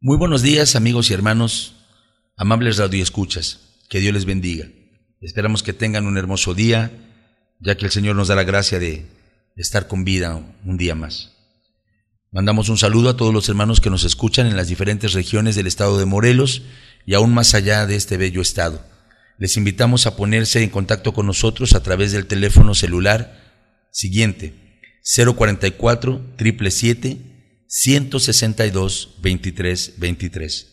Muy buenos días amigos y hermanos, amables radioescuchas, que Dios les bendiga. Esperamos que tengan un hermoso día, ya que el Señor nos da la gracia de estar con vida un día más. Mandamos un saludo a todos los hermanos que nos escuchan en las diferentes regiones del estado de Morelos y aún más allá de este bello estado. Les invitamos a ponerse en contacto con nosotros a través del teléfono celular siguiente 044 777 162 23 23.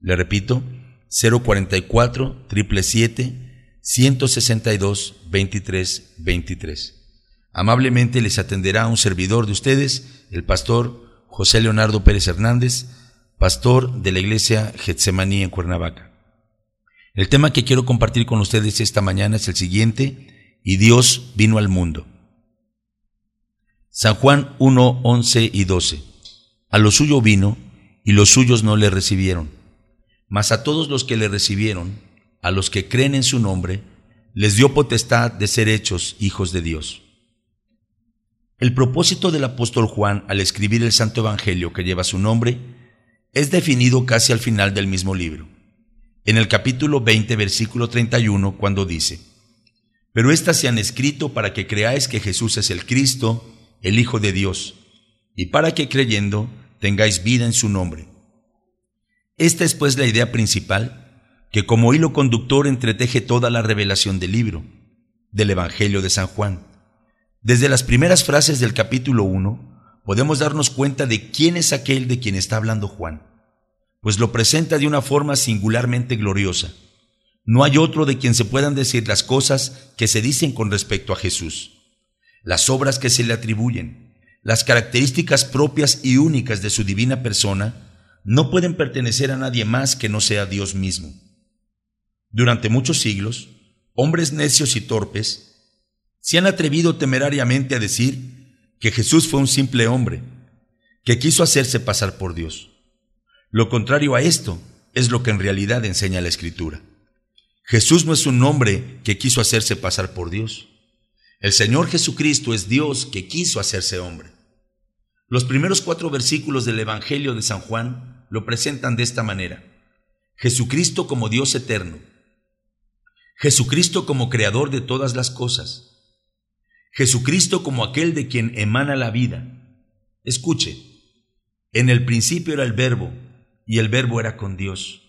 Le repito, 044 777 162 23 23. Amablemente les atenderá un servidor de ustedes, el pastor José Leonardo Pérez Hernández, pastor de la iglesia Getsemaní en Cuernavaca. El tema que quiero compartir con ustedes esta mañana es el siguiente, y Dios vino al mundo. San Juan 1, 11 y 12. A lo suyo vino, y los suyos no le recibieron. Mas a todos los que le recibieron, a los que creen en su nombre, les dio potestad de ser hechos hijos de Dios. El propósito del apóstol Juan al escribir el Santo Evangelio que lleva su nombre es definido casi al final del mismo libro, en el capítulo 20, versículo 31, cuando dice, Pero éstas se han escrito para que creáis que Jesús es el Cristo, el Hijo de Dios, y para que creyendo tengáis vida en su nombre. Esta es pues la idea principal que como hilo conductor entreteje toda la revelación del libro, del Evangelio de San Juan. Desde las primeras frases del capítulo 1 podemos darnos cuenta de quién es aquel de quien está hablando Juan, pues lo presenta de una forma singularmente gloriosa. No hay otro de quien se puedan decir las cosas que se dicen con respecto a Jesús, las obras que se le atribuyen, las características propias y únicas de su divina persona no pueden pertenecer a nadie más que no sea Dios mismo. Durante muchos siglos, hombres necios y torpes se han atrevido temerariamente a decir que Jesús fue un simple hombre, que quiso hacerse pasar por Dios. Lo contrario a esto es lo que en realidad enseña la Escritura. Jesús no es un hombre que quiso hacerse pasar por Dios. El Señor Jesucristo es Dios que quiso hacerse hombre. Los primeros cuatro versículos del Evangelio de San Juan lo presentan de esta manera. Jesucristo como Dios eterno. Jesucristo como creador de todas las cosas. Jesucristo como aquel de quien emana la vida. Escuche, en el principio era el verbo, y el verbo era con Dios,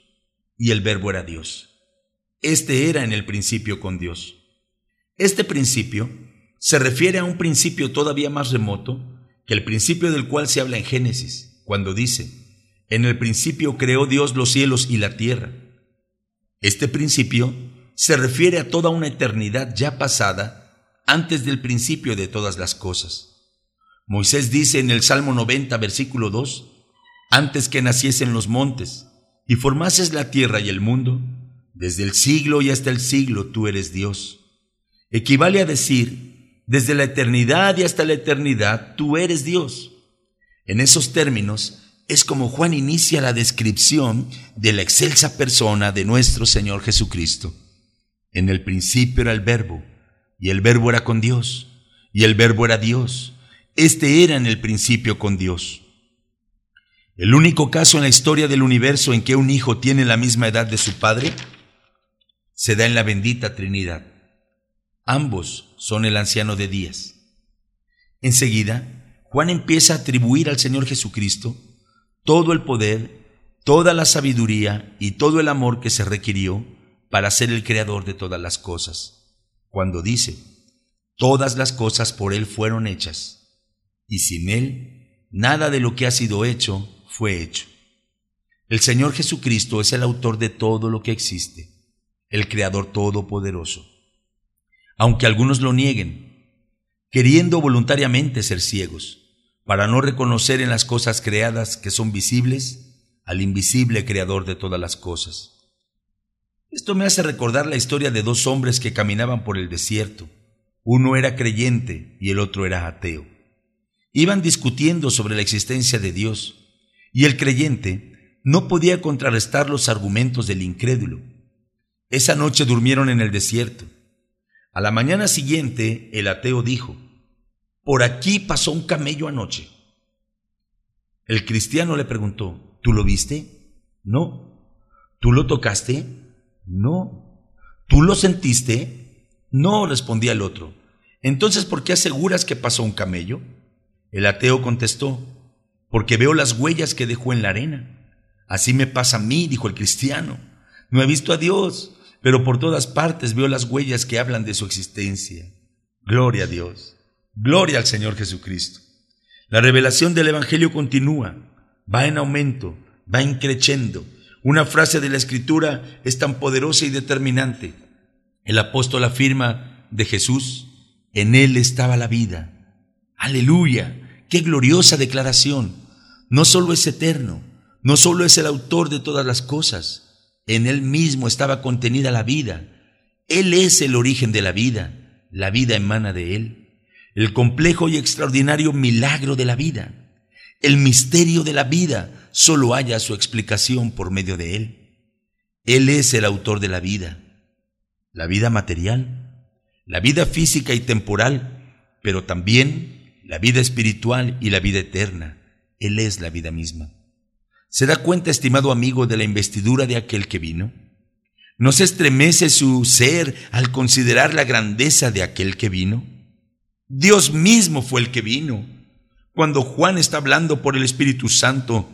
y el verbo era Dios. Este era en el principio con Dios. Este principio se refiere a un principio todavía más remoto que el principio del cual se habla en Génesis, cuando dice, en el principio creó Dios los cielos y la tierra. Este principio se refiere a toda una eternidad ya pasada antes del principio de todas las cosas. Moisés dice en el Salmo 90, versículo 2, antes que naciesen los montes y formases la tierra y el mundo, desde el siglo y hasta el siglo tú eres Dios. Equivale a decir, desde la eternidad y hasta la eternidad, tú eres Dios. En esos términos es como Juan inicia la descripción de la excelsa persona de nuestro Señor Jesucristo. En el principio era el verbo, y el verbo era con Dios, y el verbo era Dios. Este era en el principio con Dios. El único caso en la historia del universo en que un hijo tiene la misma edad de su padre se da en la bendita Trinidad. Ambos son el anciano de días. Enseguida, Juan empieza a atribuir al Señor Jesucristo todo el poder, toda la sabiduría y todo el amor que se requirió para ser el creador de todas las cosas. Cuando dice, todas las cosas por Él fueron hechas, y sin Él, nada de lo que ha sido hecho fue hecho. El Señor Jesucristo es el autor de todo lo que existe, el Creador Todopoderoso aunque algunos lo nieguen, queriendo voluntariamente ser ciegos, para no reconocer en las cosas creadas que son visibles al invisible creador de todas las cosas. Esto me hace recordar la historia de dos hombres que caminaban por el desierto. Uno era creyente y el otro era ateo. Iban discutiendo sobre la existencia de Dios, y el creyente no podía contrarrestar los argumentos del incrédulo. Esa noche durmieron en el desierto, a la mañana siguiente, el ateo dijo, por aquí pasó un camello anoche. El cristiano le preguntó, ¿tú lo viste? No. ¿Tú lo tocaste? No. ¿Tú lo sentiste? No, respondía el otro. Entonces, ¿por qué aseguras que pasó un camello? El ateo contestó, porque veo las huellas que dejó en la arena. Así me pasa a mí, dijo el cristiano. No he visto a Dios, pero por todas partes veo las huellas que hablan de su existencia. Gloria a Dios. Gloria al Señor Jesucristo. La revelación del Evangelio continúa, va en aumento, va increciendo. Una frase de la Escritura es tan poderosa y determinante. El apóstol afirma de Jesús, en Él estaba la vida. Aleluya, qué gloriosa declaración. No solo es eterno, no solo es el autor de todas las cosas, en Él mismo estaba contenida la vida. Él es el origen de la vida, la vida emana de Él el complejo y extraordinario milagro de la vida. El misterio de la vida solo haya su explicación por medio de Él. Él es el autor de la vida, la vida material, la vida física y temporal, pero también la vida espiritual y la vida eterna. Él es la vida misma. ¿Se da cuenta, estimado amigo, de la investidura de aquel que vino? ¿No se estremece su ser al considerar la grandeza de aquel que vino? Dios mismo fue el que vino. Cuando Juan está hablando por el Espíritu Santo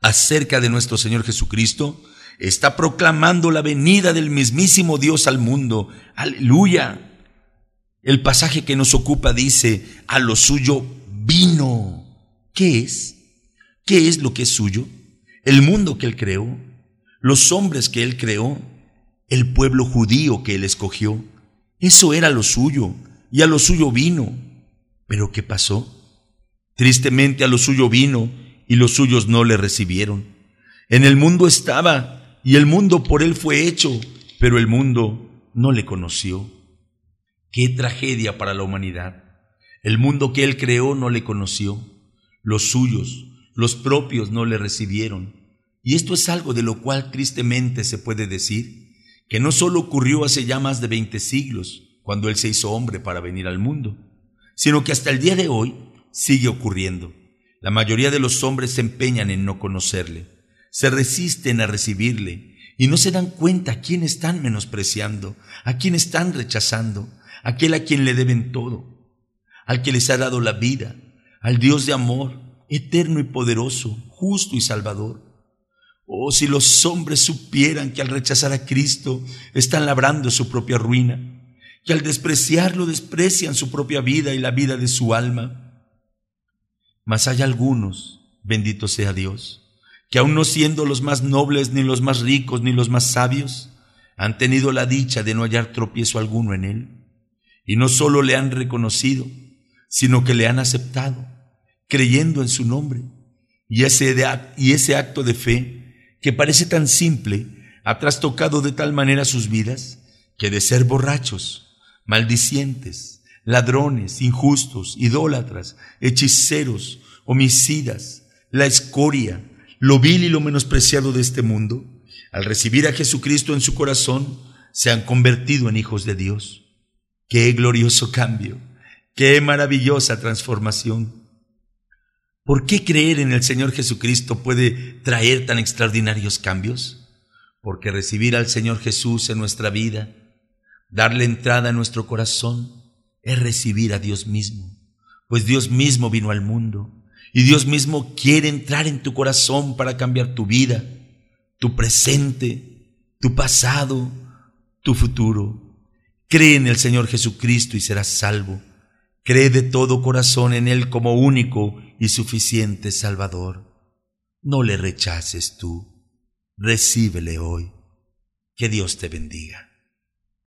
acerca de nuestro Señor Jesucristo, está proclamando la venida del mismísimo Dios al mundo. Aleluya. El pasaje que nos ocupa dice, a lo suyo vino. ¿Qué es? ¿Qué es lo que es suyo? El mundo que Él creó, los hombres que Él creó, el pueblo judío que Él escogió. Eso era lo suyo y a lo suyo vino. Pero ¿qué pasó? Tristemente a lo suyo vino y los suyos no le recibieron. En el mundo estaba y el mundo por él fue hecho, pero el mundo no le conoció. Qué tragedia para la humanidad. El mundo que él creó no le conoció. Los suyos, los propios no le recibieron. Y esto es algo de lo cual tristemente se puede decir que no solo ocurrió hace ya más de veinte siglos, cuando Él se hizo hombre para venir al mundo, sino que hasta el día de hoy sigue ocurriendo. La mayoría de los hombres se empeñan en no conocerle, se resisten a recibirle y no se dan cuenta a quién están menospreciando, a quién están rechazando, aquel a quien le deben todo, al que les ha dado la vida, al Dios de amor, eterno y poderoso, justo y salvador. Oh, si los hombres supieran que al rechazar a Cristo están labrando su propia ruina, que al despreciarlo desprecian su propia vida y la vida de su alma. Mas hay algunos, bendito sea Dios, que aun no siendo los más nobles, ni los más ricos, ni los más sabios, han tenido la dicha de no hallar tropiezo alguno en él, y no solo le han reconocido, sino que le han aceptado, creyendo en su nombre. Y ese, y ese acto de fe, que parece tan simple, ha trastocado de tal manera sus vidas, que de ser borrachos, maldicientes, ladrones, injustos, idólatras, hechiceros, homicidas, la escoria, lo vil y lo menospreciado de este mundo, al recibir a Jesucristo en su corazón, se han convertido en hijos de Dios. Qué glorioso cambio, qué maravillosa transformación. ¿Por qué creer en el Señor Jesucristo puede traer tan extraordinarios cambios? Porque recibir al Señor Jesús en nuestra vida Darle entrada a nuestro corazón es recibir a Dios mismo, pues Dios mismo vino al mundo y Dios mismo quiere entrar en tu corazón para cambiar tu vida, tu presente, tu pasado, tu futuro. Cree en el Señor Jesucristo y serás salvo. Cree de todo corazón en Él como único y suficiente Salvador. No le rechaces tú, recíbele hoy. Que Dios te bendiga.